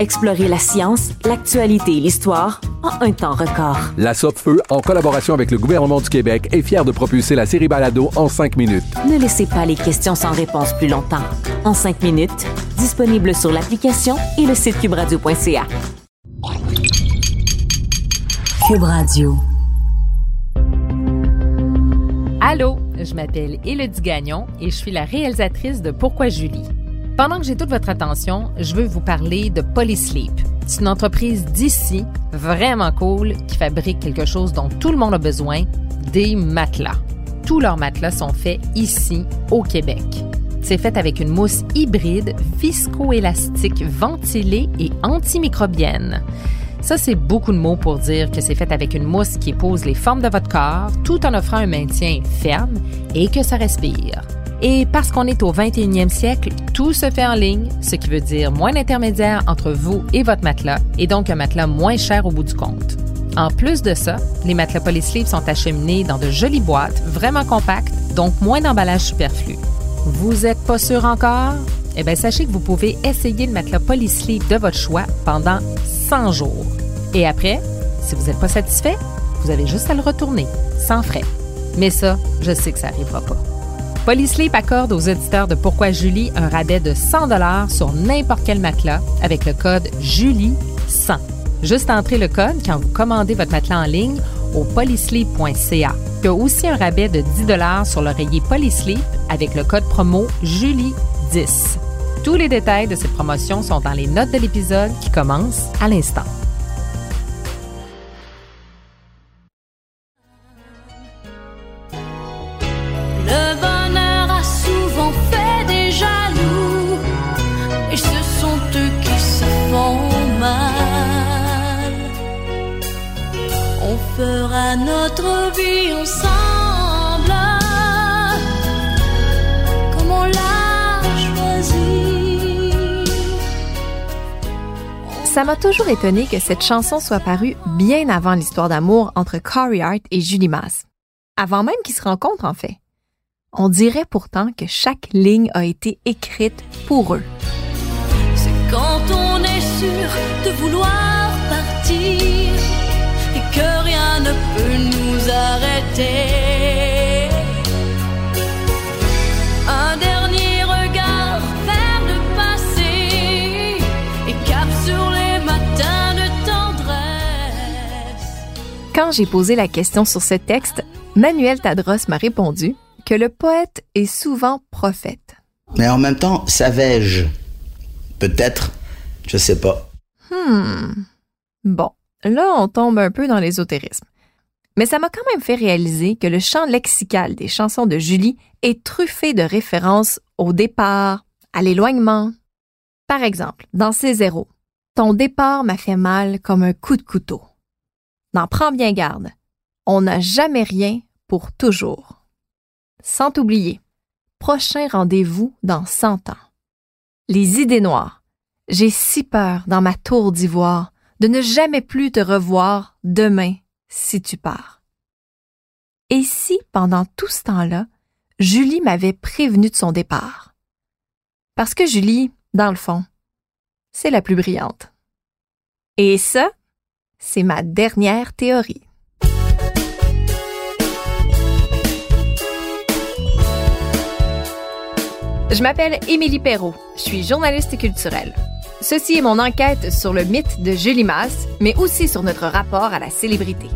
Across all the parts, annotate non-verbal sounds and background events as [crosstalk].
Explorez la science, l'actualité et l'histoire en un temps record. La Feu, en collaboration avec le gouvernement du Québec, est fière de propulser la série Balado en 5 minutes. Ne laissez pas les questions sans réponse plus longtemps. En 5 minutes, disponible sur l'application et le site cubradio.ca. Cube Radio. Allô, je m'appelle Élodie Gagnon et je suis la réalisatrice de Pourquoi Julie? Pendant que j'ai toute votre attention, je veux vous parler de Polysleep. C'est une entreprise d'ici, vraiment cool, qui fabrique quelque chose dont tout le monde a besoin, des matelas. Tous leurs matelas sont faits ici, au Québec. C'est fait avec une mousse hybride, viscoélastique, ventilée et antimicrobienne. Ça, c'est beaucoup de mots pour dire que c'est fait avec une mousse qui épouse les formes de votre corps tout en offrant un maintien ferme et que ça respire. Et parce qu'on est au 21e siècle, tout se fait en ligne, ce qui veut dire moins d'intermédiaires entre vous et votre matelas, et donc un matelas moins cher au bout du compte. En plus de ça, les matelas Polysleep sont acheminés dans de jolies boîtes, vraiment compactes, donc moins d'emballage superflu. Vous êtes pas sûr encore? Eh bien, sachez que vous pouvez essayer le matelas Polysleep de votre choix pendant 100 jours. Et après, si vous n'êtes pas satisfait, vous avez juste à le retourner, sans frais. Mais ça, je sais que ça n'arrivera pas. Polysleep accorde aux auditeurs de Pourquoi Julie un rabais de 100 sur n'importe quel matelas avec le code JULIE100. Juste entrer le code quand vous commandez votre matelas en ligne au polysleep.ca. Il y a aussi un rabais de 10 sur l'oreiller Polysleep avec le code promo JULIE10. Tous les détails de cette promotion sont dans les notes de l'épisode qui commence à l'instant. Toujours étonné que cette chanson soit parue bien avant l'histoire d'amour entre Corey Hart et Julie Mass. Avant même qu'ils se rencontrent, en fait. On dirait pourtant que chaque ligne a été écrite pour eux. C'est quand on est sûr de vouloir partir Quand j'ai posé la question sur ce texte, Manuel Tadros m'a répondu que le poète est souvent prophète. Mais en même temps, savais-je? Peut-être, je sais pas. Hmm. Bon, Là, on tombe un peu dans l'ésotérisme. Mais ça m'a quand même fait réaliser que le champ lexical des chansons de Julie est truffé de références au départ, à l'éloignement. Par exemple, dans Ces zéros, ton départ m'a fait mal comme un coup de couteau. N'en prends bien garde. On n'a jamais rien pour toujours. Sans oublier, prochain rendez-vous dans cent ans. Les idées noires. J'ai si peur dans ma tour d'ivoire de ne jamais plus te revoir demain si tu pars. Et si, pendant tout ce temps-là, Julie m'avait prévenu de son départ? Parce que Julie, dans le fond, c'est la plus brillante. Et ça, c'est ma dernière théorie. Je m'appelle Émilie Perrault, je suis journaliste culturelle. Ceci est mon enquête sur le mythe de Julie Masse, mais aussi sur notre rapport à la célébrité.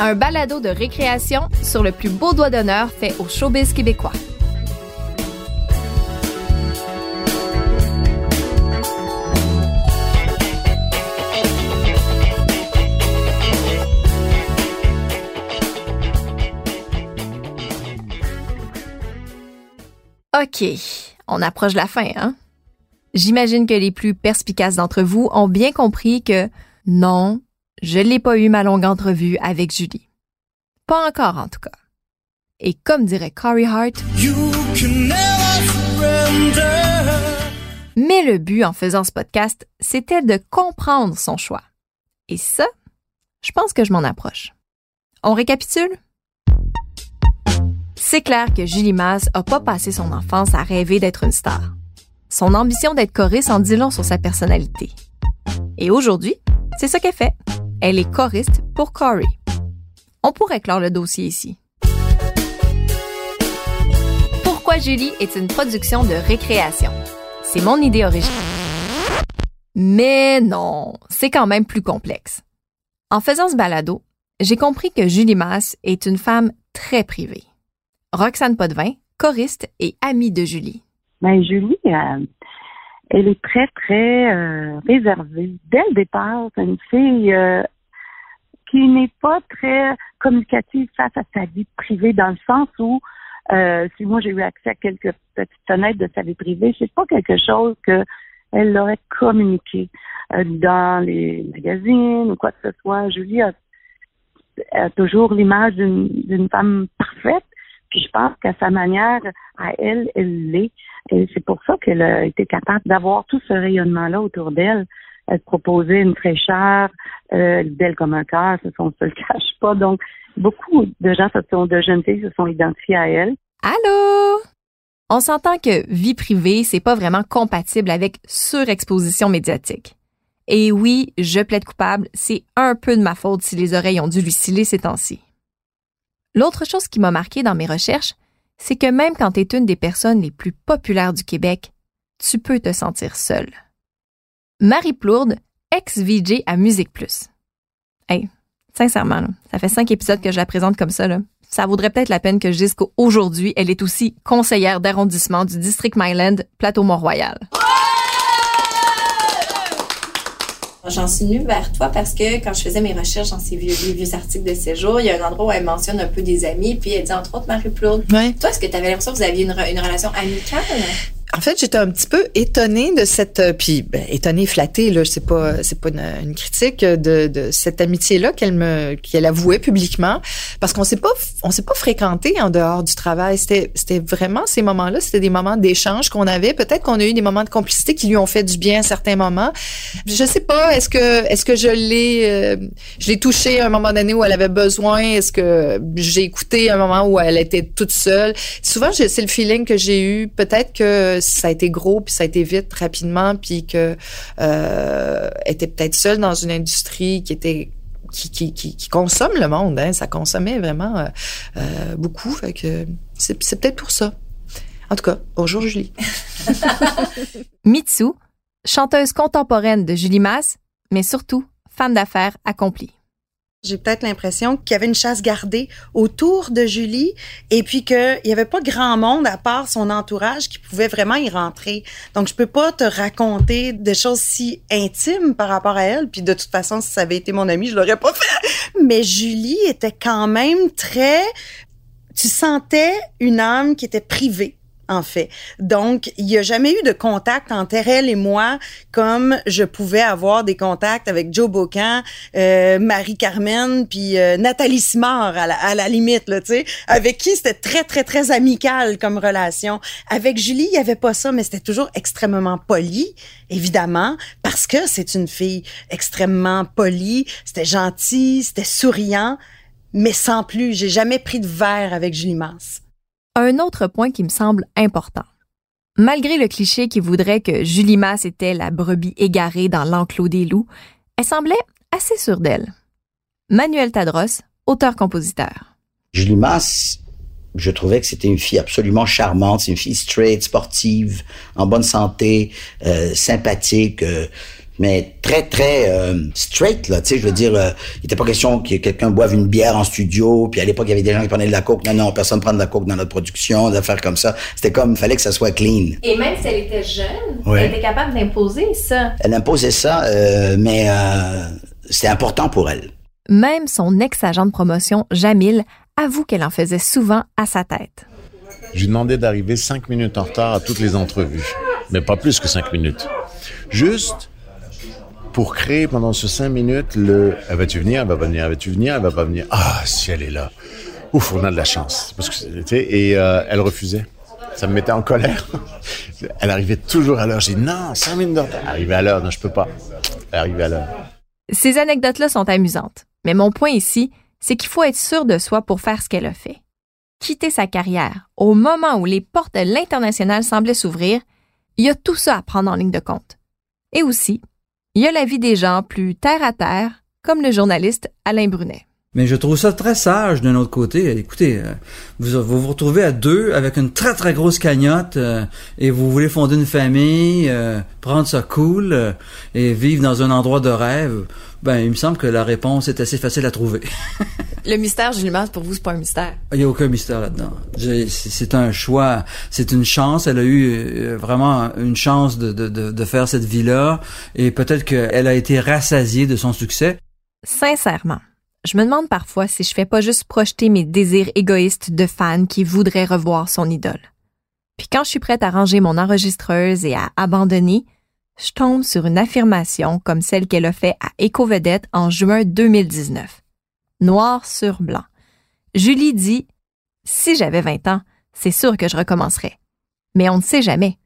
un balado de récréation sur le plus beau doigt d'honneur fait au showbiz québécois. OK, on approche de la fin, hein? J'imagine que les plus perspicaces d'entre vous ont bien compris que non, je l'ai pas eu ma longue entrevue avec Julie. Pas encore, en tout cas. Et comme dirait Corey Hart, mais le but en faisant ce podcast, c'était de comprendre son choix. Et ça, je pense que je m'en approche. On récapitule? C'est clair que Julie Masse a pas passé son enfance à rêver d'être une star. Son ambition d'être choriste en dit long sur sa personnalité. Et aujourd'hui, c'est ce qu'elle fait. Elle est choriste pour Corey. On pourrait clore le dossier ici. Pourquoi Julie est une production de récréation? C'est mon idée originale. Mais non, c'est quand même plus complexe. En faisant ce balado, j'ai compris que Julie Masse est une femme très privée. Roxane Potvin, choriste et amie de Julie. Ben, Julie, euh, elle est très, très euh, réservée. Dès le départ, c'est une fille euh, qui n'est pas très communicative face à sa vie privée, dans le sens où si moi j'ai eu accès à quelques petites fenêtres de sa vie privée, c'est pas quelque chose que elle aurait communiqué dans les magazines ou quoi que ce soit. Julie a, a toujours l'image d'une femme parfaite, puis je pense qu'à sa manière, à elle, elle l'est. Et c'est pour ça qu'elle a été capable d'avoir tout ce rayonnement-là autour d'elle. Elle proposait une fraîcheur, euh, belle comme un cœur, ce on se le cache pas. Donc, beaucoup de gens, de jeunes filles se sont identifiées à elle. Allô? On s'entend que vie privée, c'est pas vraiment compatible avec surexposition médiatique. Et oui, je plaide coupable, c'est un peu de ma faute si les oreilles ont dû lui sciller ces temps-ci. L'autre chose qui m'a marqué dans mes recherches, c'est que même quand tu es une des personnes les plus populaires du Québec, tu peux te sentir seule. Marie Plourde, ex-VJ à Musique Plus. Hey, sincèrement, ça fait cinq épisodes que je la présente comme ça. Ça vaudrait peut-être la peine que je dise qu'aujourd'hui, elle est aussi conseillère d'arrondissement du district Myland, Plateau-Mont-Royal. J'en suis venue vers toi parce que quand je faisais mes recherches dans ces vieux, vieux articles de séjour, il y a un endroit où elle mentionne un peu des amis, puis elle dit entre autres Marie-Plourde. Toi, est-ce que tu avais l'impression que vous aviez une, une relation amicale? En fait, j'étais un petit peu étonnée de cette, euh, puis ben, étonnée, flattée là, c'est pas, c'est pas une, critique de, de cette amitié-là qu'elle me, qu'elle avouait publiquement, parce qu'on s'est pas, on s'est pas fréquenté en dehors du travail. C'était, c'était vraiment ces moments-là, c'était des moments d'échange qu'on avait. Peut-être qu'on a eu des moments de complicité qui lui ont fait du bien à certains moments. Je sais pas, est-ce que, est-ce que je l'ai, euh, je l'ai touché à un moment donné où elle avait besoin? Est-ce que j'ai écouté un moment où elle était toute seule? Souvent, c'est le feeling que j'ai eu. Peut-être que ça a été gros, puis ça a été vite, rapidement, puis que euh, était peut-être seule dans une industrie qui était qui, qui, qui, consomme le monde. Hein. Ça consommait vraiment euh, euh, beaucoup. Fait que c'est, peut-être pour ça. En tout cas, bonjour Julie. [laughs] Mitsu, chanteuse contemporaine de Julie Masse, mais surtout femme d'affaires accomplie. J'ai peut-être l'impression qu'il y avait une chasse gardée autour de Julie et puis qu'il n'y avait pas grand monde à part son entourage qui pouvait vraiment y rentrer. Donc, je peux pas te raconter des choses si intimes par rapport à elle. Puis de toute façon, si ça avait été mon amie, je l'aurais pas fait. Mais Julie était quand même très... Tu sentais une âme qui était privée en fait. Donc, il n'y a jamais eu de contact entre elle et moi comme je pouvais avoir des contacts avec Joe Bocan, euh, Marie-Carmen, puis euh, Nathalie Simard à la, à la limite, là, tu sais, avec qui c'était très, très, très amical comme relation. Avec Julie, il n'y avait pas ça, mais c'était toujours extrêmement poli, évidemment, parce que c'est une fille extrêmement polie, c'était gentil, c'était souriant, mais sans plus. J'ai jamais pris de verre avec Julie Mance. Un autre point qui me semble important. Malgré le cliché qui voudrait que Julie Masse était la brebis égarée dans l'enclos des loups, elle semblait assez sûre d'elle. Manuel Tadros, auteur-compositeur. Julie Masse, je trouvais que c'était une fille absolument charmante, une fille straight, sportive, en bonne santé, euh, sympathique, euh, mais très très euh, straight là. Tu sais, je veux dire, euh, il n'était pas question que quelqu'un boive une bière en studio. Puis à l'époque, il y avait des gens qui prenaient de la coke. Non, non, personne prend de la coke dans notre production, d'affaires comme ça. C'était comme, fallait que ça soit clean. Et même si elle était jeune, Ouais. elle était capable d'imposer ça. Elle imposait ça, euh, mais euh, c'était important pour elle. Même son ex-agent de promotion, Jamil, avoue qu'elle en faisait souvent à sa tête. Je lui demandais d'arriver cinq minutes en retard à toutes les entrevues. Mais pas plus que cinq minutes. Juste pour créer pendant ce cinq minutes le « Elle va-tu venir? Elle va pas venir? Elle va-tu venir? Elle va pas venir? » Ah, si elle est là. Ouf, on a de la chance. Parce que, et euh, elle refusait. Ça me mettait en colère. [laughs] Elle arrivait toujours à l'heure. J'ai dit « Non, cinq minutes de retard. » Arrivée à l'heure. Non, je peux pas. Arrivait à l'heure. Ces anecdotes-là sont amusantes. Mais mon point ici, c'est qu'il faut être sûr de soi pour faire ce qu'elle a fait. Quitter sa carrière au moment où les portes de l'international semblaient s'ouvrir, il y a tout ça à prendre en ligne de compte. Et aussi, il y a la vie des gens plus terre à terre, comme le journaliste Alain Brunet. Mais je trouve ça très sage d'un autre côté. Écoutez, euh, vous vous, vous retrouvez à deux avec une très très grosse cagnotte euh, et vous voulez fonder une famille, euh, prendre ça cool euh, et vivre dans un endroit de rêve. Ben, il me semble que la réponse est assez facile à trouver. [laughs] Le mystère, Julie Masse, pour vous, c'est pas un mystère. Il n'y a aucun mystère là-dedans. C'est un choix, c'est une chance. Elle a eu vraiment une chance de, de, de, de faire cette vie-là et peut-être qu'elle a été rassasiée de son succès. Sincèrement, je me demande parfois si je fais pas juste projeter mes désirs égoïstes de fan qui voudraient revoir son idole. Puis quand je suis prête à ranger mon enregistreuse et à abandonner, je tombe sur une affirmation comme celle qu'elle a fait à Éco-Vedette en juin 2019. Noir sur blanc. Julie dit Si j'avais 20 ans, c'est sûr que je recommencerais. Mais on ne sait jamais.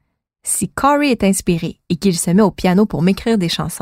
Si Corey est inspiré et qu'il se met au piano pour m'écrire des chansons,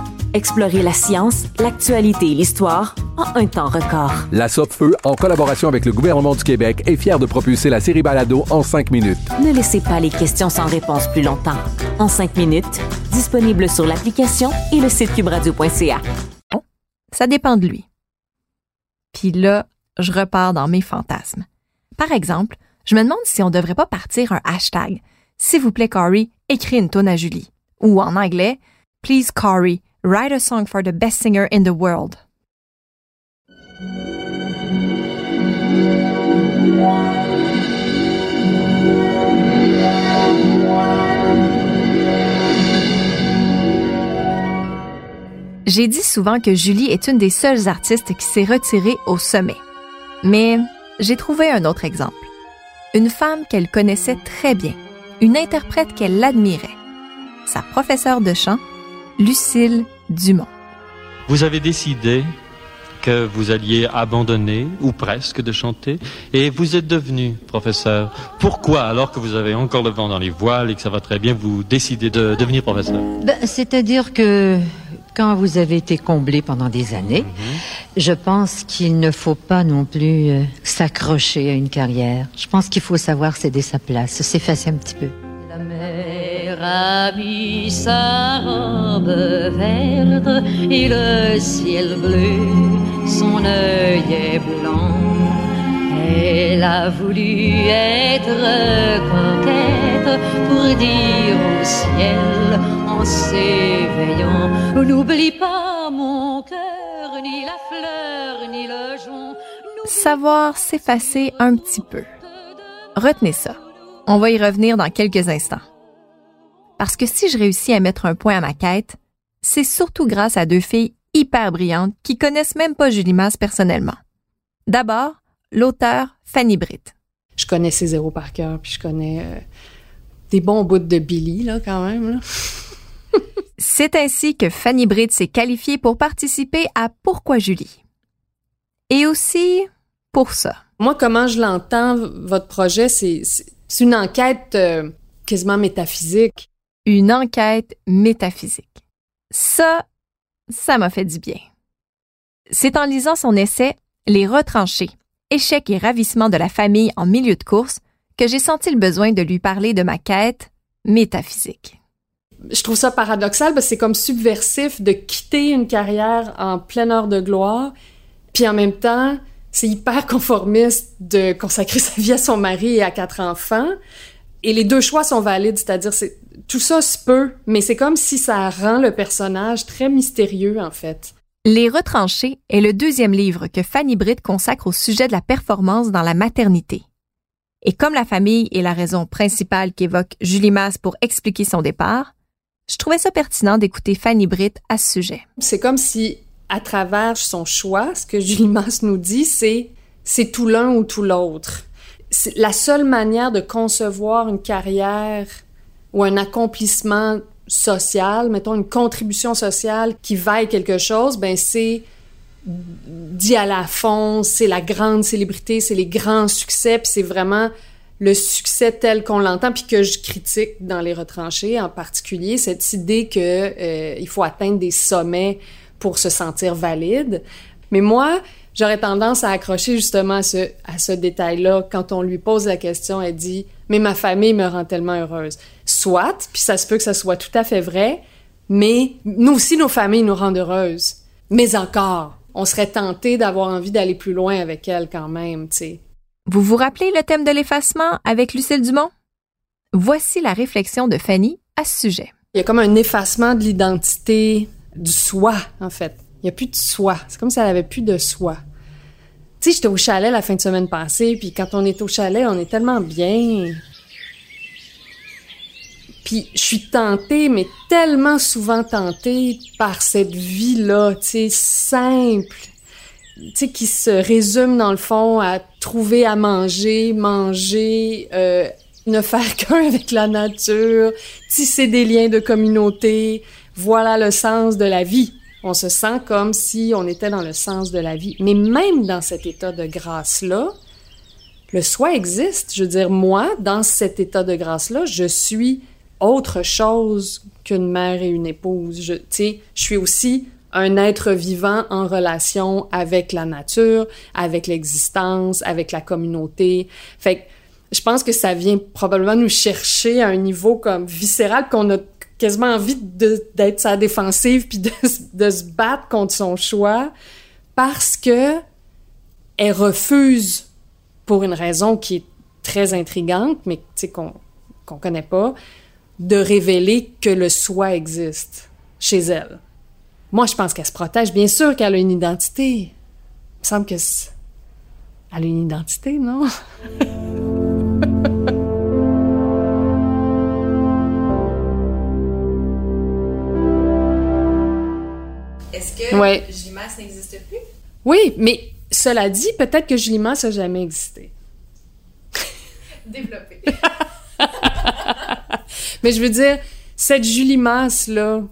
Explorez la science, l'actualité et l'histoire en un temps record. La Feu, en collaboration avec le gouvernement du Québec, est fière de propulser la série Balado en cinq minutes. Ne laissez pas les questions sans réponse plus longtemps. En cinq minutes, disponible sur l'application et le site cubradio.ca. ça dépend de lui. Puis là, je repars dans mes fantasmes. Par exemple, je me demande si on devrait pas partir un hashtag. S'il vous plaît, Corey, écris une tonne à Julie. Ou en anglais, Please, Corey, write a song for the best singer in the world. J'ai dit souvent que Julie est une des seules artistes qui s'est retirée au sommet. Mais j'ai trouvé un autre exemple. Une femme qu'elle connaissait très bien, une interprète qu'elle admirait. Sa professeure de chant, Lucille Dumont. Vous avez décidé que vous alliez abandonner, ou presque, de chanter, et vous êtes devenu professeur. Pourquoi, alors que vous avez encore le vent dans les voiles et que ça va très bien, vous décidez de devenir professeur? Ben, C'est-à-dire que quand vous avez été comblé pendant des années, je pense qu'il ne faut pas non plus euh, s'accrocher à une carrière. Je pense qu'il faut savoir céder sa place, s'effacer un petit peu. La mer mis sa robe verte et le ciel bleu, son œil est blanc. Elle a voulu être coquette pour dire au ciel en s'éveillant N'oublie pas mon cœur, ni la fleur, ni le jonc. Savoir s'effacer un petit peu. Retenez ça. On va y revenir dans quelques instants. Parce que si je réussis à mettre un point à ma quête, c'est surtout grâce à deux filles hyper brillantes qui connaissent même pas Julie Masse personnellement. D'abord, l'auteur Fanny Britt. Je connais ses zéros par cœur, puis je connais euh, des bons bouts de Billy, là, quand même. Là. [laughs] C'est ainsi que Fanny Britt s'est qualifiée pour participer à Pourquoi Julie? Et aussi pour ça. Moi, comment je l'entends, votre projet, c'est une enquête euh, quasiment métaphysique. Une enquête métaphysique. Ça, ça m'a fait du bien. C'est en lisant son essai Les retranchés, échec et ravissement de la famille en milieu de course que j'ai senti le besoin de lui parler de ma quête métaphysique je trouve ça paradoxal parce que c'est comme subversif de quitter une carrière en pleine heure de gloire, puis en même temps, c'est hyper conformiste de consacrer [laughs] sa vie à son mari et à quatre enfants. Et les deux choix sont valides, c'est-à-dire c'est tout ça se peut, mais c'est comme si ça rend le personnage très mystérieux en fait. Les retranchés est le deuxième livre que Fanny Britt consacre au sujet de la performance dans la maternité. Et comme la famille est la raison principale qu'évoque Julie Masse pour expliquer son départ, je trouvais ça pertinent d'écouter Fanny Britt à ce sujet. C'est comme si, à travers son choix, ce que Julie Masse nous dit, c'est c'est tout l'un ou tout l'autre. La seule manière de concevoir une carrière ou un accomplissement social, mettons une contribution sociale qui vaille quelque chose, ben c'est aller à fond, c'est la grande célébrité, c'est les grands succès, puis c'est vraiment le succès tel qu'on l'entend, puis que je critique dans les retranchés en particulier, cette idée que euh, il faut atteindre des sommets pour se sentir valide. Mais moi, j'aurais tendance à accrocher justement à ce, à ce détail-là. Quand on lui pose la question, elle dit Mais ma famille me rend tellement heureuse. Soit, puis ça se peut que ça soit tout à fait vrai, mais nous aussi, nos familles nous rendent heureuses. Mais encore, on serait tenté d'avoir envie d'aller plus loin avec elle quand même, tu sais. Vous vous rappelez le thème de l'effacement avec Lucille Dumont? Voici la réflexion de Fanny à ce sujet. Il y a comme un effacement de l'identité, du soi, en fait. Il n'y a plus de soi. C'est comme si elle avait plus de soi. Tu sais, j'étais au chalet la fin de semaine passée, puis quand on est au chalet, on est tellement bien. Puis je suis tentée, mais tellement souvent tentée par cette vie-là, tu sais, simple, tu sais, qui se résume dans le fond à trouver à manger, manger, euh, ne faire [laughs] qu'un avec la nature, tisser des liens de communauté. Voilà le sens de la vie. On se sent comme si on était dans le sens de la vie. Mais même dans cet état de grâce-là, le soi existe. Je veux dire, moi, dans cet état de grâce-là, je suis autre chose qu'une mère et une épouse. Je, je suis aussi un être vivant en relation avec la nature, avec l'existence, avec la communauté. Fait que je pense que ça vient probablement nous chercher à un niveau comme viscéral qu'on a quasiment envie d'être sa défensive puis [laughs] de, se battre contre son choix parce que elle refuse pour une raison qui est très intrigante mais qu'on qu'on connaît pas de révéler que le soi existe chez elle. Moi, je pense qu'elle se protège. Bien sûr qu'elle a une identité. Il me semble que elle a une identité, non? [laughs] Est-ce que ouais. Julie Masse n'existe plus? Oui, mais cela dit, peut-être que Julie Masse n'a jamais existé. [laughs] Développé. [laughs] mais je veux dire, cette Julie Masse-là,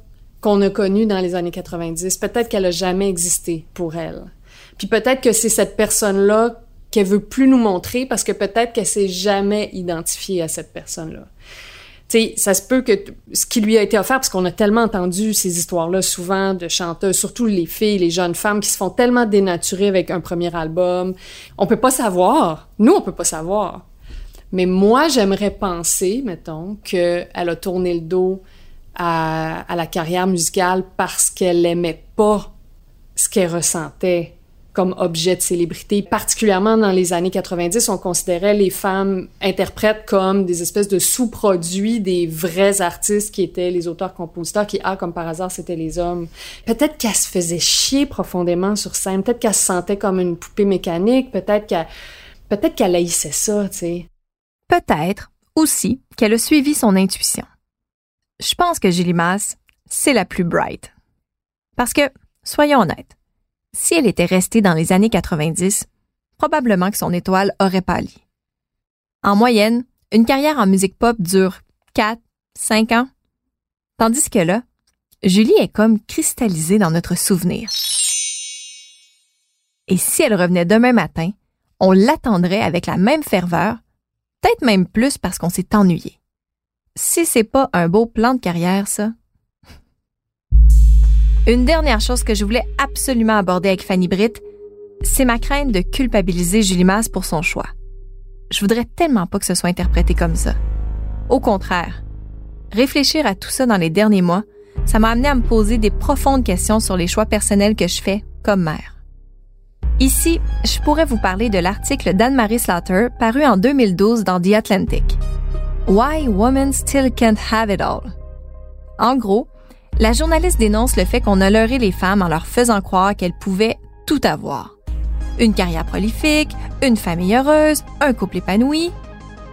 qu'on a connue dans les années 90. Peut-être qu'elle a jamais existé pour elle. Puis peut-être que c'est cette personne-là qu'elle veut plus nous montrer parce que peut-être qu'elle s'est jamais identifiée à cette personne-là. Sais, ça se peut que ce qui lui a été offert, parce qu'on a tellement entendu ces histoires-là souvent de chanteuses, surtout les filles, les jeunes femmes qui se font tellement dénaturer avec un premier album. On peut pas savoir. Nous, on peut pas savoir. Mais moi, j'aimerais penser, mettons, qu'elle a tourné le dos à, à la carrière musicale parce qu'elle aimait pas ce qu'elle ressentait comme objet de célébrité. Particulièrement dans les années 90, on considérait les femmes interprètes comme des espèces de sous-produits des vrais artistes qui étaient les auteurs-compositeurs, qui, ah, comme par hasard, c'était les hommes. Peut-être qu'elle se faisait chier profondément sur scène, peut-être qu'elle se sentait comme une poupée mécanique, peut-être qu'elle peut-être qu'elle haïssait ça, tu sais. Peut-être aussi qu'elle a suivi son intuition je pense que Masse, c'est la plus bright. Parce que soyons honnêtes. Si elle était restée dans les années 90, probablement que son étoile aurait pâli. En moyenne, une carrière en musique pop dure 4, 5 ans. Tandis que là, Julie est comme cristallisée dans notre souvenir. Et si elle revenait demain matin, on l'attendrait avec la même ferveur, peut-être même plus parce qu'on s'est ennuyé. Si c'est pas un beau plan de carrière, ça. Une dernière chose que je voulais absolument aborder avec Fanny Britt, c'est ma crainte de culpabiliser Julie Masse pour son choix. Je voudrais tellement pas que ce soit interprété comme ça. Au contraire, réfléchir à tout ça dans les derniers mois, ça m'a amené à me poser des profondes questions sur les choix personnels que je fais comme mère. Ici, je pourrais vous parler de l'article d'Anne-Marie Slaughter paru en 2012 dans The Atlantic. Why Women Still Can't Have It All? En gros, la journaliste dénonce le fait qu'on a leurré les femmes en leur faisant croire qu'elles pouvaient tout avoir. Une carrière prolifique, une famille heureuse, un couple épanoui.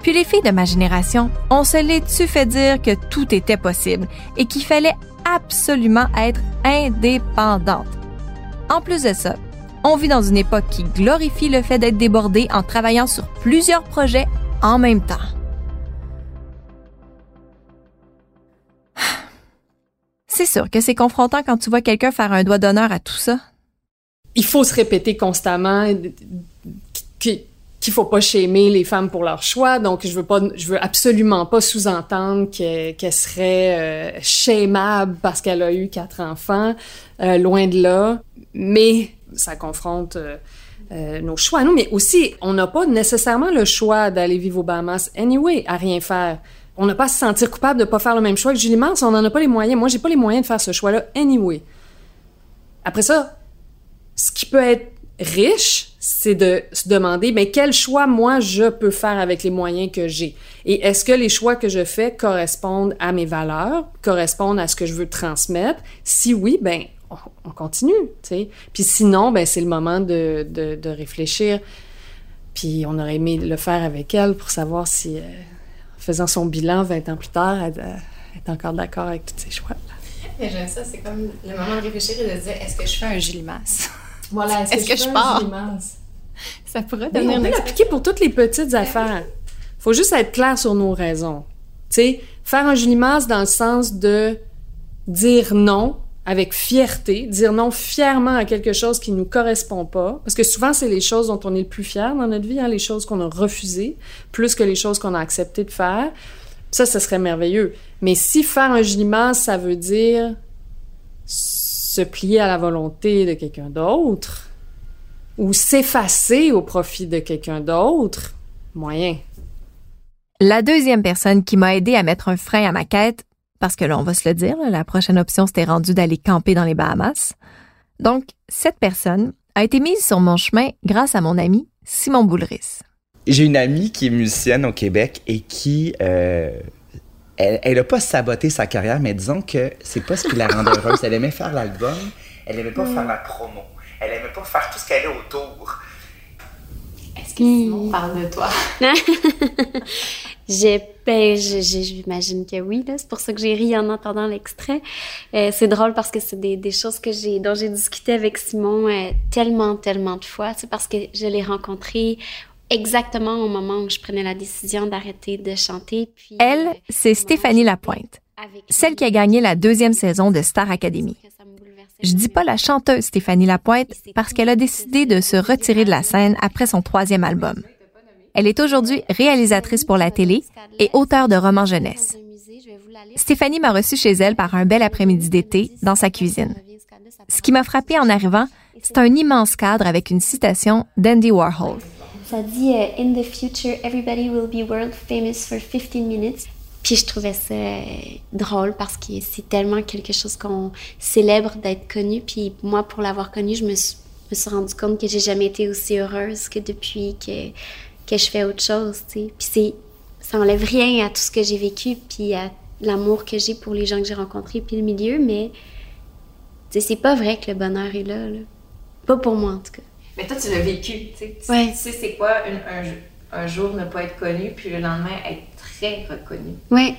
Puis les filles de ma génération, on se l'est-tu fait dire que tout était possible et qu'il fallait absolument être indépendante? En plus de ça, on vit dans une époque qui glorifie le fait d'être débordé en travaillant sur plusieurs projets en même temps. C'est sûr que c'est confrontant quand tu vois quelqu'un faire un doigt d'honneur à tout ça. Il faut se répéter constamment qu'il faut pas schémer les femmes pour leur choix. Donc, je veux pas, je veux absolument pas sous-entendre qu'elle serait euh, schémable parce qu'elle a eu quatre enfants, euh, loin de là. Mais ça confronte euh, euh, nos choix, nous. Mais aussi, on n'a pas nécessairement le choix d'aller vivre aux Bahamas anyway, à rien faire. On n'a pas à se sentir coupable de pas faire le même choix que Julie Mars. On n'en a pas les moyens. Moi, j'ai pas les moyens de faire ce choix-là anyway. Après ça, ce qui peut être riche, c'est de se demander, mais quel choix moi je peux faire avec les moyens que j'ai? Et est-ce que les choix que je fais correspondent à mes valeurs, correspondent à ce que je veux transmettre? Si oui, ben on, continue, tu sais. Puis sinon, ben c'est le moment de, de, réfléchir. Puis on aurait aimé le faire avec elle pour savoir si, euh, faisant son bilan 20 ans plus tard, elle, est encore d'accord avec tous ses choix. J'aime ça, c'est comme le moment de réfléchir et de dire est-ce que je fais un Julie Masse? Voilà, [laughs] est-ce que, je, pars? Ça pourrait devenir on peut l'appliquer pour toutes les petites ben affaires. faut juste être clair sur nos raisons. Tu sais, faire un Julie Masse dans le sens de dire non avec fierté, dire non fièrement à quelque chose qui nous correspond pas, parce que souvent c'est les choses dont on est le plus fier dans notre vie, hein, les choses qu'on a refusées, plus que les choses qu'on a accepté de faire. Ça, ce serait merveilleux. Mais si faire un giliment, ça veut dire se plier à la volonté de quelqu'un d'autre, ou s'effacer au profit de quelqu'un d'autre, moyen. La deuxième personne qui m'a aidé à mettre un frein à ma quête, parce que là, on va se le dire, la prochaine option, c'était rendu d'aller camper dans les Bahamas. Donc, cette personne a été mise sur mon chemin grâce à mon ami Simon Boulris. J'ai une amie qui est musicienne au Québec et qui, euh, elle n'a pas saboté sa carrière, mais disons que c'est pas ce qui la rendait heureuse. Elle aimait faire l'album, elle aimait pas faire la promo, elle aimait pas faire tout ce qu'elle est autour. Est-ce que Simon parle de toi? [laughs] [laughs] J'ai, ben, j'imagine que oui. C'est pour ça que j'ai ri en entendant l'extrait. Euh, c'est drôle parce que c'est des, des, choses que j'ai, dont j'ai discuté avec Simon euh, tellement, tellement de fois. C'est parce que je l'ai rencontré exactement au moment où je prenais la décision d'arrêter de chanter. Puis, Elle, c'est Stéphanie Lapointe, celle qui a gagné la deuxième saison de Star Academy. Je dis pas la chanteuse Stéphanie Lapointe parce qu'elle a décidé de se retirer de la scène après son troisième album. Elle est aujourd'hui réalisatrice pour la télé et auteure de romans jeunesse. Stéphanie m'a reçue chez elle par un bel après-midi d'été dans sa cuisine. Ce qui m'a frappé en arrivant, c'est un immense cadre avec une citation d'Andy Warhol. Ça dit euh, In the future, everybody will be world famous for 15 minutes. Puis je trouvais ça euh, drôle parce que c'est tellement quelque chose qu'on célèbre d'être connu. Puis moi, pour l'avoir connu, je me suis, me suis rendu compte que j'ai jamais été aussi heureuse que depuis que que je fais autre chose, tu sais. Puis c'est, ça enlève rien à tout ce que j'ai vécu, puis à l'amour que j'ai pour les gens que j'ai rencontrés, puis le milieu, mais tu sais, c'est pas vrai que le bonheur est là, là. Pas pour moi, en tout cas. Mais toi, tu l'as vécu, tu sais. Tu sais c'est quoi un, un, jour ne pas être connu, puis le lendemain être très reconnu? Ouais.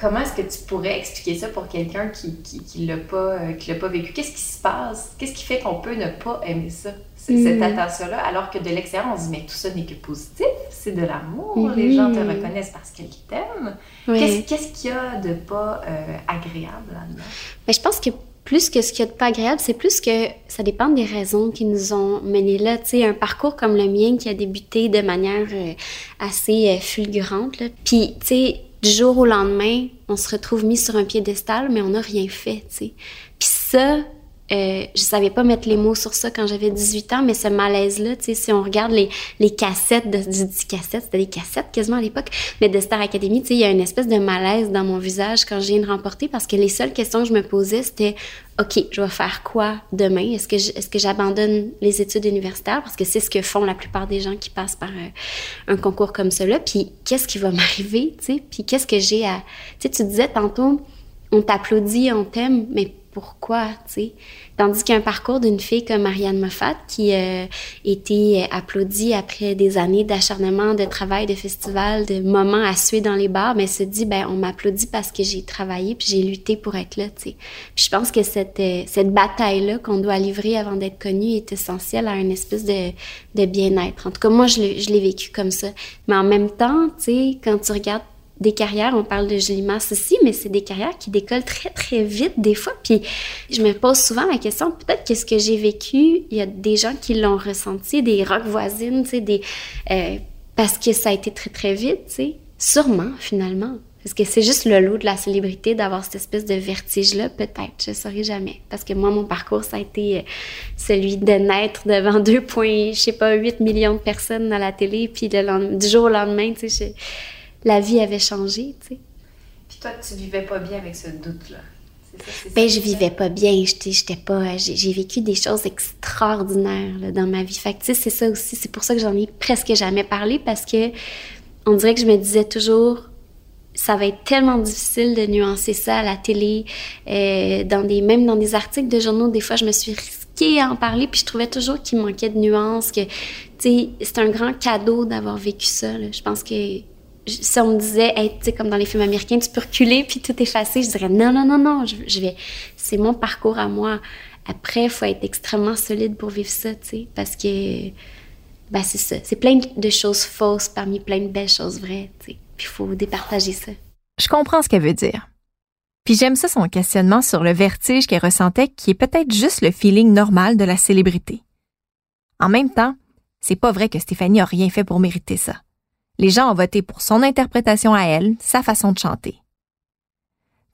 Comment est-ce que tu pourrais expliquer ça pour quelqu'un qui qui, qui l'a pas euh, qui l'a pas vécu? Qu'est-ce qui se passe? Qu'est-ce qui fait qu'on peut ne pas aimer ça Cette Mm. attention-là, alors que de l'extérieur, on se dit mais tout ça n'est que positif, c'est de l'amour, Mhm. les gens te reconnaissent parce qu'ils t'aiment. Qu'est-ce qu'il y a de pas euh, agréable là-dedans? Mais je pense que plus que ce qu'il y a de pas agréable, c'est plus que ça dépend des raisons qui nous ont menés là. Tu sais, un parcours comme le mien qui a débuté de manière euh, assez euh, fulgurante. là. Puis, tu sais, du jour au lendemain, on se retrouve mis sur un piédestal, mais on n'a rien fait, tu sais. Puis ça, euh, je savais pas mettre les mots sur ça quand j'avais 18 ans, mais ce malaise-là, tu sais, si on regarde les, les cassettes, de, je dis cassettes, c'était des cassettes quasiment à l'époque, mais de Star Academy, tu sais, il y a une espèce de malaise dans mon visage quand je viens de remporter parce que les seules questions que je me posais, c'était, OK, je vais faire quoi demain? Est-ce que est-ce que j'abandonne les études universitaires? Parce que c'est ce que font la plupart des gens qui passent par euh, un concours comme cela. Puis qu'est-ce qui va [laughs] m'arriver, tu sais? Puis qu'est-ce que j'ai à... Tu sais, tu disais tantôt, on t'applaudit, on t'aime, mais pourquoi, tu sais? Tandis qu'un parcours d'une fille comme Marianne Moffat, qui euh, était applaudie après des années d'acharnement, de travail, de festival, de moments à suer dans les bars, mais se dit, ben, on m'applaudit parce que j'ai travaillé puis j'ai lutté pour être là, tu sais. Je pense que cette, euh, cette bataille-là qu'on doit livrer avant d'être connu est essentielle à une espèce de, de bien-être. En tout cas, moi, je l'ai vécu comme ça. Mais en même temps, tu sais, quand tu regardes des carrières, on parle de Masse aussi, mais c'est des carrières qui décollent très, très vite des fois. Puis je me pose souvent la question, peut-être que ce que j'ai vécu, il y a des gens qui l'ont ressenti, des rock voisines, tu sais, des... euh, parce que ça a été très, très vite, tu sais. Sûrement, finalement. Parce que c'est juste le lot de la célébrité d'avoir cette espèce de vertige-là, peut-être, je ne saurais jamais. Parce que moi, mon parcours, ça a été euh, celui de naître devant 2, je sais pas, 8 millions de personnes à la télé, puis le du jour au lendemain, tu sais, la vie avait changé, tu sais. Puis toi, tu vivais pas bien avec ce doute-là. Ben, je vivais pas bien. J'étais, pas. J'ai, vécu des choses extraordinaires là, dans ma vie. Fait c'est ça aussi. C'est pour ça que j'en ai presque jamais parlé parce que on dirait que je me disais toujours. Ça va être tellement difficile de nuancer ça à la télé, euh, dans des, même dans des articles de journaux. Des fois, je me suis risquée à en parler, puis je trouvais toujours qu'il manquait de nuances, que, tu sais, c'est un grand cadeau d'avoir vécu ça. là. Je pense que si on me disait, tu sais, comme dans les films américains, tu peux reculer puis tout effacer, je dirais non, non, non, non, je, je vais, c'est mon parcours à moi. Après, il faut être extrêmement solide pour vivre ça, tu sais, parce que, ben, c'est ça. C'est plein de choses fausses parmi plein de belles choses vraies, tu sais. Puis il faut départager ça. Je comprends ce qu'elle veut dire. Puis j'aime ça son questionnement sur le vertige qu'elle ressentait qui est peut-être juste le feeling normal de la célébrité. En même temps, c'est pas vrai que Stéphanie a rien fait pour mériter ça. Les gens ont voté pour son interprétation à elle, sa façon de chanter.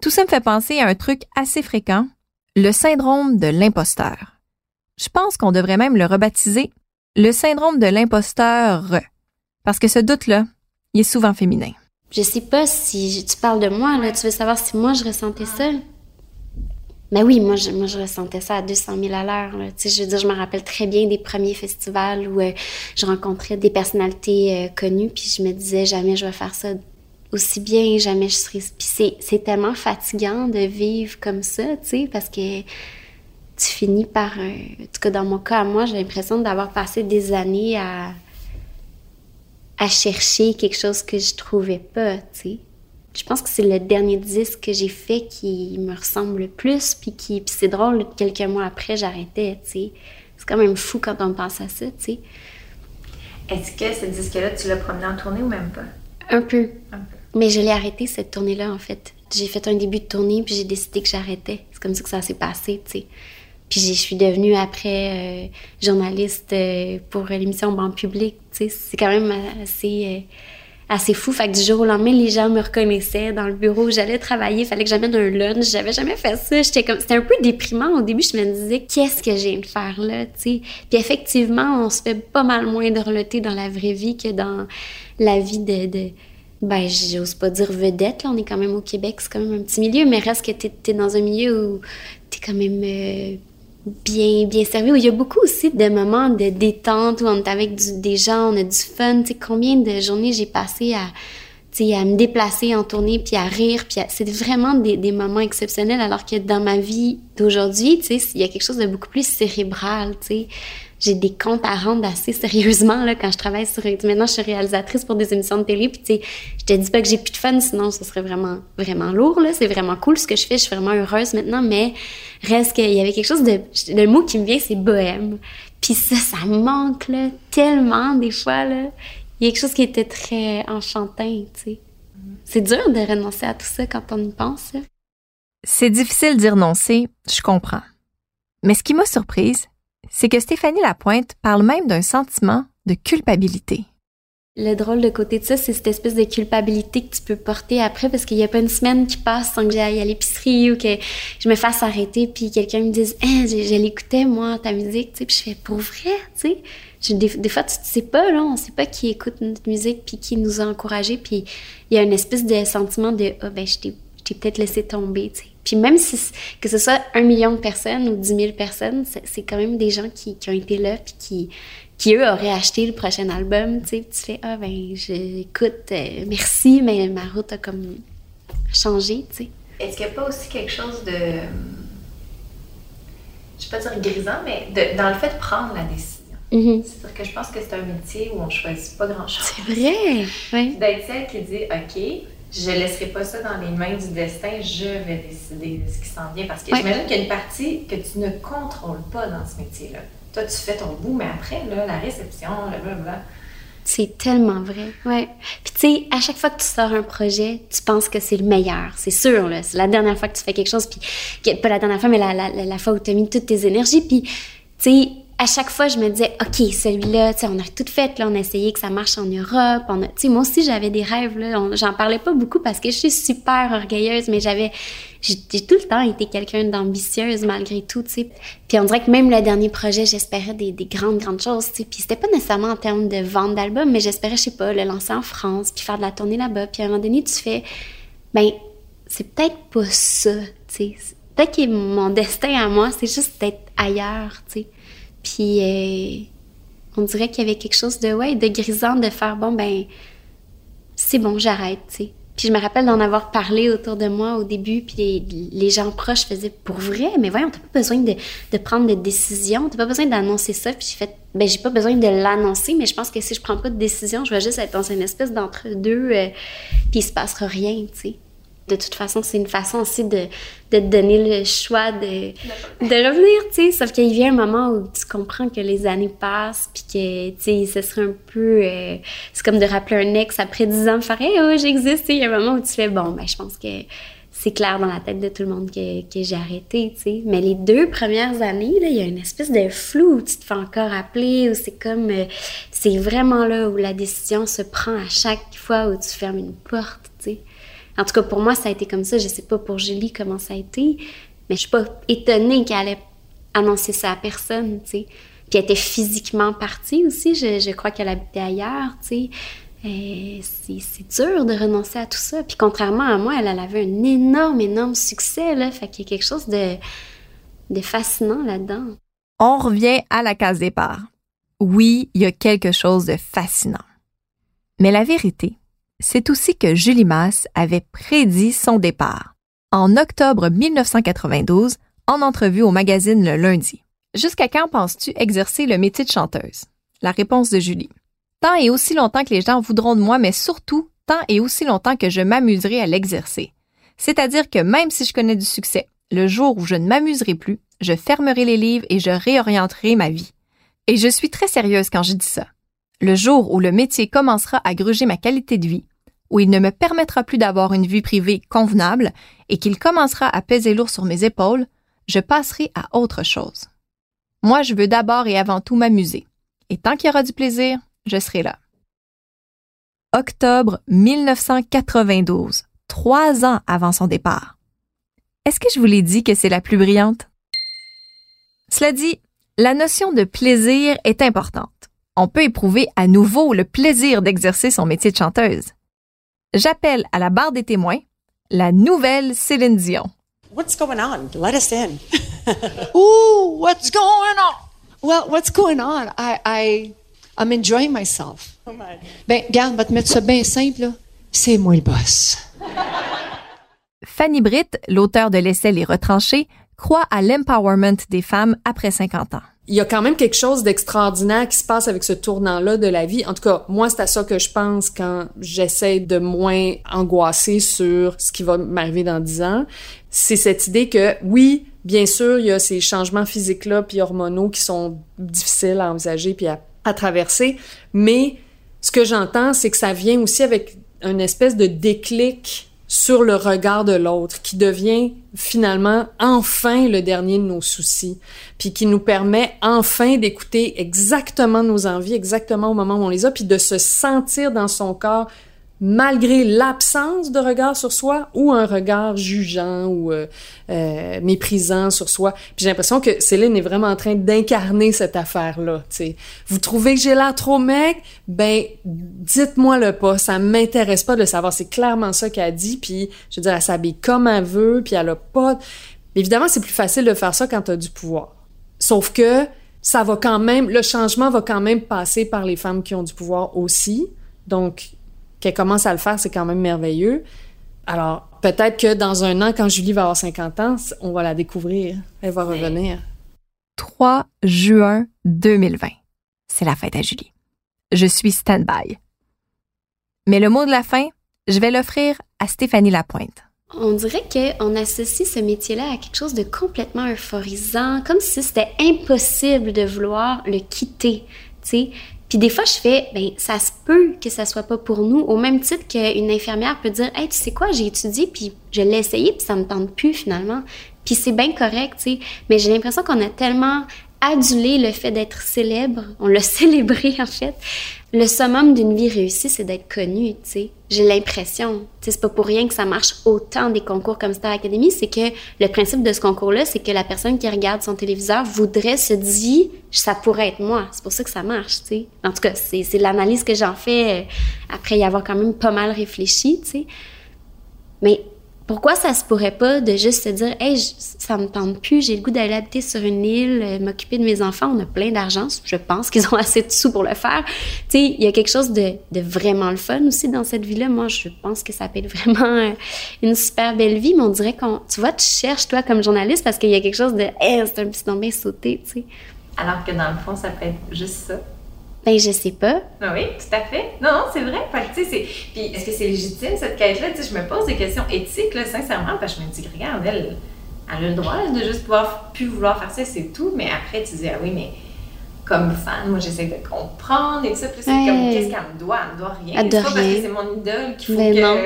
Tout ça me fait penser à un truc assez fréquent, le syndrome de l'imposteur. Je pense qu'on devrait même le rebaptiser le syndrome de l'imposteur, parce que ce doute-là, il est souvent féminin. Je sais pas si tu parles de moi, là. Tu veux savoir si moi je ressentais ça? Ben oui, moi je, moi, je ressentais ça à 200 000 à l'heure. Tu sais, je veux dire, je me rappelle très bien des premiers festivals où euh, je rencontrais des personnalités euh, connues, puis je me disais jamais je vais faire ça aussi bien, jamais je serai. Puis c'est, tellement fatigant de vivre comme ça, tu sais, parce que tu finis par. euh, en tout cas, dans mon cas, moi, j'ai l'impression d'avoir passé des années à à chercher quelque chose que je trouvais pas, tu sais. Je pense que c'est le dernier disque que j'ai fait qui me ressemble le plus, puis qui, puis c'est drôle, quelques mois après, j'arrêtais, tu sais. C'est quand même fou quand on pense à ça, tu sais. Est-ce que ce disque-là, tu l'as promené en tournée ou même pas? Un peu. Un peu. Mais je l'ai arrêté, cette tournée-là, en fait. J'ai fait un début de tournée, puis j'ai décidé que j'arrêtais. C'est comme ça que ça s'est passé, tu sais. Puis je suis devenue après euh, journaliste euh, pour l'émission Banque public, tu sais. C'est quand même assez, euh, assez fou. Fait que du jour au lendemain, les gens me reconnaissaient dans le bureau où j'allais travailler. Il fallait que j'amène un lunch. J'avais jamais fait ça. J'étais comme... C'était un peu déprimant au début. Je me disais, qu'est-ce que j'ai de faire là, tu sais? Puis effectivement, on se fait pas mal moins de reloter dans la vraie vie que dans la vie de... de ben, j'ose pas dire vedette, là. On est quand même au Québec, c'est quand même un petit milieu, mais reste que t'es es dans un milieu où t'es quand même euh, bien, bien servi, il y a beaucoup aussi de moments de détente, où on est avec des gens, on a du fun. Tu sais, combien de journées j'ai passé à à me déplacer en tournée, puis à rire, puis c'est vraiment des, moments exceptionnels, alors que dans ma vie d'aujourd'hui, tu il y a quelque chose de beaucoup plus cérébral, tu. J'ai des comptes à rendre assez sérieusement, là, quand je travaille sur... Maintenant, je suis réalisatrice pour des émissions de télé, puis tu je te dis pas que j'ai plus de fun, sinon ce serait vraiment, vraiment lourd, là. C'est vraiment cool ce que je fais, je suis vraiment heureuse maintenant, mais reste qu'il y avait quelque chose de... Le mot qui me vient, c'est bohème. Puis ça, ça manque, là, tellement, des fois, là. Il y a quelque chose qui était très enchantin, tu sais. C'est dur de renoncer à tout ça quand on y pense. C'est difficile d'y renoncer, je comprends. Mais ce qui m'a surprise, c'est que Stéphanie Lapointe parle même d'un sentiment de culpabilité. Le drôle de côté de ça, c'est cette espèce de culpabilité que tu peux porter après parce qu'il n'y a pas une semaine qui passe sans que j'aille à l'épicerie ou que je me fasse arrêter puis quelqu'un me dise Hein, je, l'écoutais moi ta musique, tu puis je fais pour vrai, tu sais? Des, fois, tu ne sais pas, on sait pas qui écoute notre musique puis qui nous a encouragés puis il y a une espèce de sentiment de ah ben je t'ai je t'ai peut-être laissé tomber, tu sais. Puis même si que ce soit un million de personnes ou dix mille personnes, c'est quand même des gens qui, qui ont été là puis qui qui eux auraient acheté le prochain album, tu sais, puis tu fais ah ben j'écoute, euh, merci, mais ma route a comme changé, tu sais. Est-ce qu'il n'y a pas aussi quelque chose de. Je vais pas dire grisant, mais de- dans le fait de prendre la décision? Mhm. C'est-à-dire que je pense que c'est un métier où on choisit pas grand-chose. C'est vrai, oui. D'être celle qui dit OK, je laisserai pas ça dans les mains du destin, je vais décider de ce qui s'en vient. Parce que j'imagine qu'il y a une partie que tu ne contrôles pas dans ce métier-là. Toi, tu fais ton bout, mais après, là, la réception, le blablabla. C'est tellement vrai, ouais. Puis tu sais, à chaque fois que tu sors un projet, tu penses que c'est le meilleur, c'est sûr, là. C'est la dernière fois que tu fais quelque chose, puis pas la dernière fois, mais la, la, la- la fois où tu as mis toutes tes énergies. Puis, tu sais, à chaque fois, je me disais, OK, celui-là, on a tout fait, là, on a essayé que ça marche en Europe. On a, moi aussi, j'avais des rêves, J'en parlais pas beaucoup parce que je suis super orgueilleuse, mais j'avais, j'ai tout le temps été quelqu'un d'ambitieuse malgré tout, tu sais. Puis on dirait que même le dernier projet, j'espérais des, des grandes, grandes choses, tu sais. Puis c'était pas nécessairement en termes de vente d'albums, mais j'espérais, je sais pas, le lancer en France, puis faire de la tournée là-bas. Puis à un moment donné, tu fais, ben, c'est peut-être pas ça, tu sais. Peut-être que mon destin à moi, c'est juste d'être ailleurs, tu sais. Puis euh, on dirait qu'il y avait quelque chose de, ouais, de grisant de faire, bon, ben, c'est bon, j'arrête, tu sais. Puis je me rappelle d'en avoir parlé autour de moi au début, puis les, gens proches faisaient pour vrai, mais voyons, t'as pas besoin de, de prendre de décision, t'as pas besoin d'annoncer ça. Puis j'ai fait, ben j'ai pas besoin de l'annoncer, mais je pense que si je prends pas de décision, je vais juste être dans une espèce d'entre-deux, euh, puis il se passera rien, tu sais. De toute façon, c'est une façon aussi de, de te donner le choix de, de revenir, tu sais. Sauf qu'il vient un moment où tu comprends que les années passent, puis que, tu sais, ce serait un peu... euh, c'est comme de rappeler un ex après 10 ans, faire « Hey, oh, j'existe! » Il y a un moment où tu fais « Bon, ben, je pense que c'est clair dans la tête de tout le monde que, que j'ai arrêté, tu sais. » Mais les deux premières années, il y a une espèce de flou où tu te fais encore appeler, où c'est comme... euh, c'est vraiment là où la décision se prend à chaque fois où tu fermes une porte, tu sais. En tout cas, pour moi, ça a été comme ça. Je sais pas pour Julie comment ça a été, mais je suis pas étonnée qu'elle allait annoncer ça à personne, tu sais. Puis elle était physiquement partie aussi. Je, je crois qu'elle habitait ailleurs, tu sais. Euh, c'est c'est dur de renoncer à tout ça. Puis contrairement à moi, elle, elle avait un énorme, énorme succès, là. Fait qu'il y a quelque chose de, de fascinant là-dedans. On revient à la case départ. Oui, il y a quelque chose de fascinant. Mais la vérité, c'est aussi que Julie Masse avait prédit son départ. En octobre 1992, en entrevue au magazine Le Lundi. Jusqu'à quand penses-tu exercer le métier de chanteuse? La réponse de Julie. Tant et aussi longtemps que les gens voudront de moi, mais surtout tant et aussi longtemps que je m'amuserai à l'exercer. C'est-à-dire que même si je connais du succès, le jour où je ne m'amuserai plus, je fermerai les livres et je réorienterai ma vie. Et je suis très sérieuse quand je dis ça. Le jour où le métier commencera à gruger ma qualité de vie, où il ne me permettra plus d'avoir une vie privée convenable et qu'il commencera à peser lourd sur mes épaules, je passerai à autre chose. Moi, je veux d'abord et avant tout m'amuser. Et tant qu'il y aura du plaisir, je serai là. Octobre 1992, trois ans avant son départ. Est-ce que je vous l'ai dit que c'est la plus brillante? Cela dit, la notion de plaisir est importante. On peut éprouver à nouveau le plaisir d'exercer son métier de chanteuse. J'appelle à la barre des témoins la nouvelle Céline Dion. What's going on? Let us in. [laughs] Ooh, what's going on? Well, what's going on? I, I, I'm enjoying myself. Ben, regarde, on va te mettre ça bien simple, là. c'est moi le boss. Fanny Britt, l'auteur de l'essai Les retranchés, croit à l'empowerment des femmes après 50 ans. Il y a quand même quelque chose d'extraordinaire qui se passe avec ce tournant-là de la vie. En tout cas, moi, c'est à ça que je pense quand j'essaie de moins angoisser sur ce qui va m'arriver dans 10 ans. C'est cette idée que, oui, bien sûr, il y a ces changements physiques-là puis hormonaux qui sont difficiles à envisager puis à, à traverser, mais ce que j'entends, c'est que ça vient aussi avec une espèce de déclic sur le regard de l'autre, qui devient finalement enfin le dernier de nos soucis, puis qui nous permet enfin d'écouter exactement nos envies, exactement au moment où on les a, puis de se sentir dans son corps malgré l'absence de regard sur soi ou un regard jugeant ou euh, euh, méprisant sur soi. Puis j'ai l'impression que Céline est vraiment en train d'incarner cette affaire-là. Vous trouvez que j'ai l'air trop mec? Ben, dites-moi le pas. Ça m'intéresse pas de le savoir. C'est clairement ça qu'elle dit. Puis, je veux dire, elle s'habille comme elle veut. Puis elle a pas... Évidemment, c'est plus facile de faire ça quand tu as du pouvoir. Sauf que ça va quand même... Le changement va quand même passer par les femmes qui ont du pouvoir aussi. Donc, qu'elle commence à le faire, c'est quand même merveilleux. Alors, peut-être que dans un an, quand Julie va avoir 50 ans, on va la découvrir. Elle va revenir. 3 juin 2020. C'est la fête à Julie. Je suis stand-by. Mais le mot de la fin, je vais l'offrir à Stéphanie Lapointe. On dirait qu'on associe ce métier-là à quelque chose de complètement euphorisant, comme si c'était impossible de vouloir le quitter. Tu sais, puis des fois, je fais, ben ça se peut que ça soit pas pour nous, au même titre qu'une infirmière peut dire, hey, tu sais quoi, j'ai étudié, puis je l'ai essayé, puis ça me tente plus finalement. Puis c'est bien correct, tu sais. Mais j'ai l'impression qu'on a tellement adulé le fait d'être célèbre, on l'a [laughs] célébré en fait. Le summum d'une vie réussie, c'est d'être connu, tu sais. J'ai l'impression, tu sais, c'est pas pour rien que ça marche autant des concours comme Star Academy, c'est que le principe de ce concours-là, c'est que la personne qui regarde son téléviseur voudrait se dire, ça pourrait être moi. C'est pour ça que ça marche, tu sais. En tout cas, c'est l'analyse que j'en fais euh, après y avoir quand même pas mal réfléchi, tu sais. Mais pourquoi ça se pourrait pas de juste se dire, hey, ça me tente plus, j'ai le goût d'aller habiter sur une île, euh, m'occuper de mes enfants, on a plein d'argent, je pense qu'ils ont [laughs] assez de sous pour le faire. Tu sais, il y a quelque chose de, de, vraiment le fun aussi dans cette vie-là. Moi, je pense que ça peut être vraiment euh, une super belle vie, mais on dirait qu'on, tu vois, tu cherches toi comme journaliste parce qu'il y a quelque chose de, hey, c'est un petit nom bien sauté, tu sais. Alors que dans le fond, ça peut être juste ça. Ben, je sais pas. Ah oui, tout à fait. Non, non, c'est vrai. c'est... Puis, est-ce que c'est légitime, cette quête-là? Je me pose des questions éthiques, là, sincèrement, parce que je me dis, regarde, elle, elle a le droit de juste pouvoir, plus vouloir faire ça, c'est tout. Mais après, tu dis, ah oui, mais comme fan, moi, j'essaie de comprendre et tout ça. Puis, c'est comme, qu'est-ce qu'elle me doit? Elle me doit rien. Elle c'est pas parce que c'est mon idole qu'il faut Ben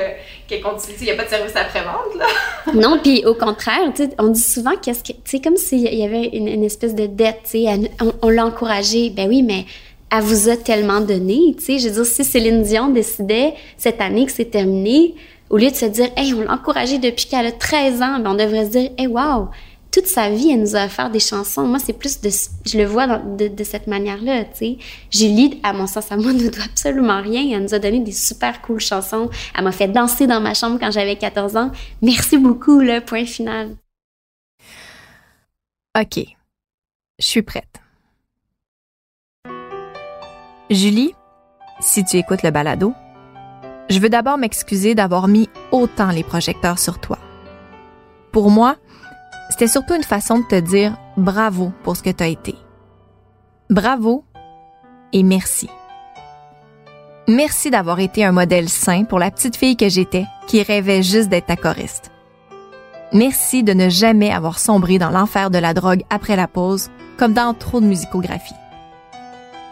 qu'elle continue. Il n'y a pas de service après-vente, là. [laughs] non, puis au contraire, tu sais, on dit souvent qu'est-ce que, tu sais, comme s'il y avait une, une espèce de dette, tu sais, on, on l'a encouragée. Ben oui, mais elle vous a tellement donné, tu sais. Je veux dire, si Céline Dion décidait cette année que c'est terminé, au lieu de se dire, hey, on l'a encouragée depuis qu'elle a 13 ans, ben on devrait se dire, hey, wow, toute sa vie, elle nous a offert des chansons. Moi, c'est plus de, je le vois de, de cette manière-là, tu sais. Julie, à mon sens, à moi, [laughs] ne doit absolument rien. Elle nous a donné des super cool chansons. Elle m'a fait danser dans ma chambre quand j'avais 14 ans. Merci beaucoup, le point final. OK. Je suis prête. Julie, si tu écoutes le balado, je veux d'abord m'excuser d'avoir mis autant les projecteurs sur toi. Pour moi, c'était surtout une façon de te dire bravo pour ce que tu as été. Bravo et merci. Merci d'avoir été un modèle sain pour la petite fille que j'étais qui rêvait juste d'être ta choriste. Merci de ne jamais avoir sombré dans l'enfer de la drogue après la pause, comme dans trop de musicographie.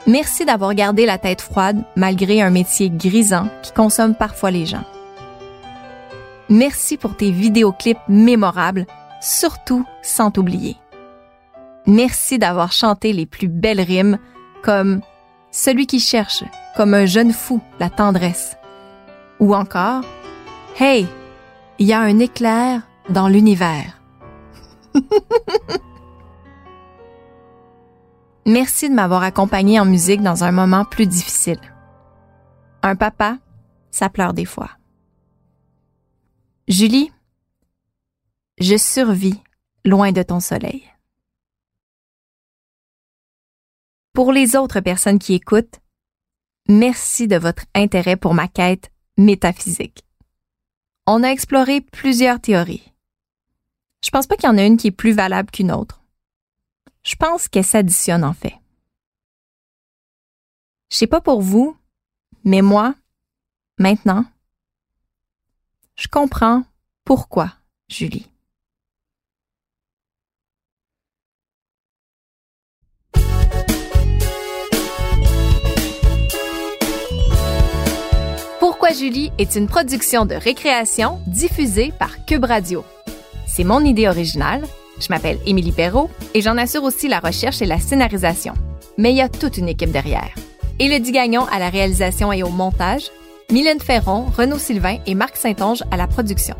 Merci d'avoir gardé la tête froide malgré un métier grisant qui consomme parfois les gens. Merci pour tes vidéoclips mémorables, surtout sans t'oublier. Merci d'avoir chanté les plus belles rimes comme Celui qui cherche, comme un jeune fou, la tendresse. Ou encore Hey, il y a un éclair dans l'univers. [laughs] Merci de m'avoir accompagné en musique dans un moment plus difficile. Un papa, ça pleure des fois. Julie, je survis loin de ton soleil. Pour les autres personnes qui écoutent, merci de votre intérêt pour ma quête métaphysique. On a exploré plusieurs théories. Je pense pas qu'il y en a une qui est plus valable qu'une autre. Je pense qu'elles s'additionnent en fait. Je sais pas pour vous, mais moi, maintenant, je comprends pourquoi, Julie. Pourquoi Julie est une production de récréation diffusée par Cube Radio. C'est mon idée originale. Je m'appelle Émilie Perrault et j'en assure aussi la recherche et la scénarisation. Mais il y a toute une équipe derrière. Élodie Gagnon à la réalisation et au montage, Mylène Ferron, Renaud Sylvain et Marc Saint-Onge à la production.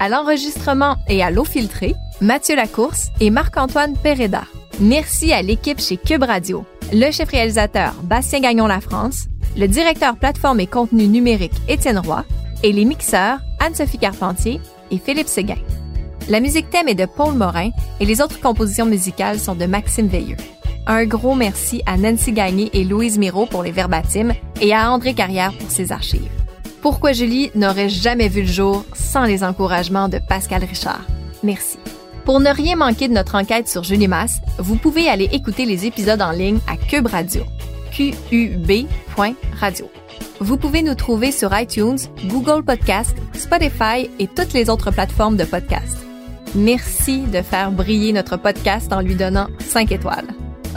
À l'enregistrement et à l'eau filtrée, Mathieu Lacourse et Marc-Antoine Pereda. Merci à l'équipe chez Cube Radio, le chef réalisateur Bastien Gagnon La France, le directeur plateforme et contenu numérique Étienne Roy et les mixeurs Anne-Sophie Carpentier et Philippe Séguin. La musique thème est de Paul Morin et les autres compositions musicales sont de Maxime Veilleux. Un gros merci à Nancy Gagné et Louise Miro pour les verbatims et à André Carrière pour ses archives. Pourquoi Julie n'aurait jamais vu le jour sans les encouragements de Pascal Richard? Merci. Pour ne rien manquer de notre enquête sur Julie Masse, vous pouvez aller écouter les épisodes en ligne à Cube Radio. Vous pouvez nous trouver sur iTunes, Google Podcast, Spotify et toutes les autres plateformes de podcast. Merci de faire briller notre podcast en lui donnant 5 étoiles.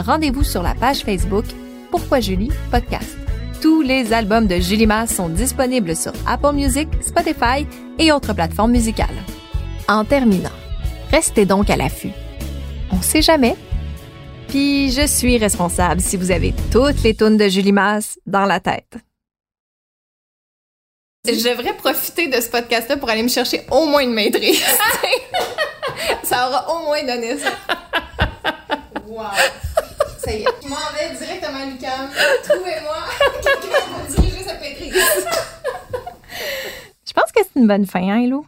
Rendez-vous sur la page Facebook Pourquoi Julie Podcast. Tous les albums de Julie Masse sont disponibles sur Apple Music, Spotify et autres plateformes musicales. En terminant, restez donc à l'affût. On sait jamais. Puis je suis responsable si vous avez toutes les tunes de Julie Masse dans la tête. Je devrais profiter de ce podcast-là pour aller me chercher au moins une maîtrise. [laughs] ça aura au moins donné ça. Wow. Ça y est, je m'en vais directement à l'UQAM. Trouvez-moi quelqu'un pour diriger cette maîtrise. Je pense que c'est une bonne fin, hein, Hello?